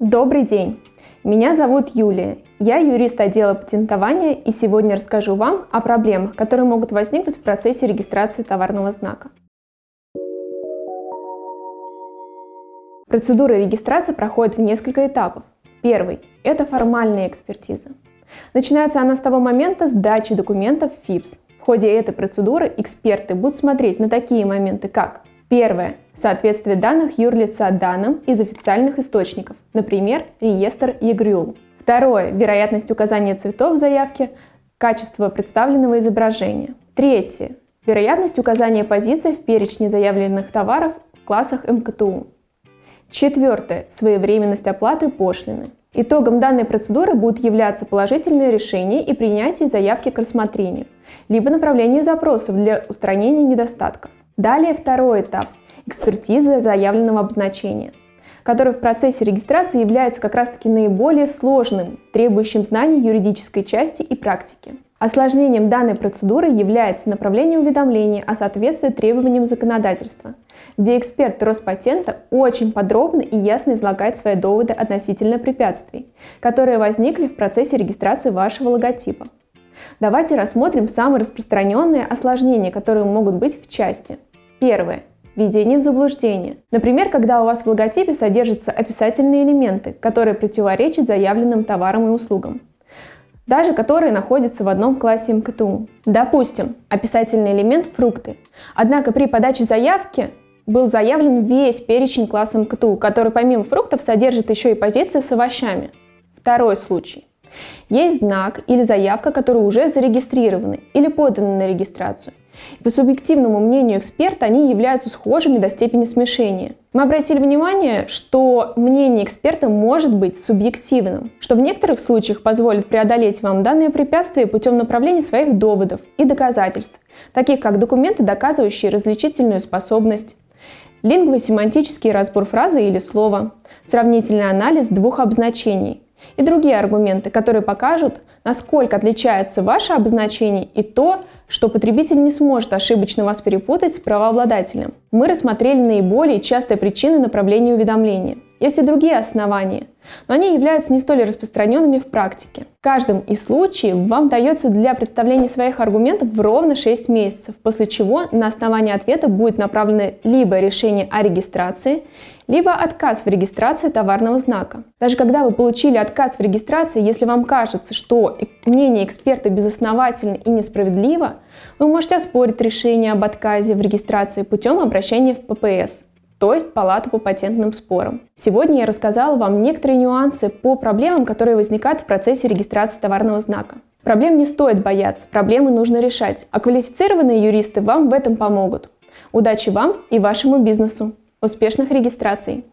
Добрый день! Меня зовут Юлия. Я юрист отдела патентования и сегодня расскажу вам о проблемах, которые могут возникнуть в процессе регистрации товарного знака. Процедура регистрации проходит в несколько этапов. Первый – это формальная экспертиза. Начинается она с того момента сдачи документов в ФИПС. В ходе этой процедуры эксперты будут смотреть на такие моменты, как Первое. Соответствие данных юрлица данным из официальных источников, например, реестр ЕГРЮЛ. Второе. Вероятность указания цветов в заявке, качество представленного изображения. Третье. Вероятность указания позиции в перечне заявленных товаров в классах МКТУ. Четвертое. Своевременность оплаты пошлины. Итогом данной процедуры будут являться положительные решения и принятие заявки к рассмотрению, либо направление запросов для устранения недостатков. Далее второй этап – экспертиза заявленного обозначения, который в процессе регистрации является как раз-таки наиболее сложным, требующим знаний юридической части и практики. Осложнением данной процедуры является направление уведомления о соответствии требованиям законодательства, где эксперт Роспатента очень подробно и ясно излагает свои доводы относительно препятствий, которые возникли в процессе регистрации вашего логотипа. Давайте рассмотрим самые распространенные осложнения, которые могут быть в части – Первое. Введение в заблуждение. Например, когда у вас в логотипе содержатся описательные элементы, которые противоречат заявленным товарам и услугам даже которые находятся в одном классе МКТУ. Допустим, описательный элемент – фрукты. Однако при подаче заявки был заявлен весь перечень класса МКТУ, который помимо фруктов содержит еще и позиции с овощами. Второй случай. Есть знак или заявка, которые уже зарегистрированы или поданы на регистрацию. По субъективному мнению эксперта они являются схожими до степени смешения. Мы обратили внимание, что мнение эксперта может быть субъективным, что в некоторых случаях позволит преодолеть вам данное препятствие путем направления своих доводов и доказательств, таких как документы, доказывающие различительную способность, лингвосемантический разбор фразы или слова, сравнительный анализ двух обозначений – и другие аргументы, которые покажут, насколько отличается ваше обозначение и то, что потребитель не сможет ошибочно вас перепутать с правообладателем. Мы рассмотрели наиболее частые причины направления уведомления. Есть и другие основания, но они являются не столь распространенными в практике. В каждом из случаев вам дается для представления своих аргументов ровно 6 месяцев, после чего на основании ответа будет направлено либо решение о регистрации, либо отказ в регистрации товарного знака. Даже когда вы получили отказ в регистрации, если вам кажется, что мнение эксперта безосновательно и несправедливо, вы можете оспорить решение об отказе в регистрации путем обращения в ППС то есть Палату по патентным спорам. Сегодня я рассказала вам некоторые нюансы по проблемам, которые возникают в процессе регистрации товарного знака. Проблем не стоит бояться, проблемы нужно решать, а квалифицированные юристы вам в этом помогут. Удачи вам и вашему бизнесу! Успешных регистраций!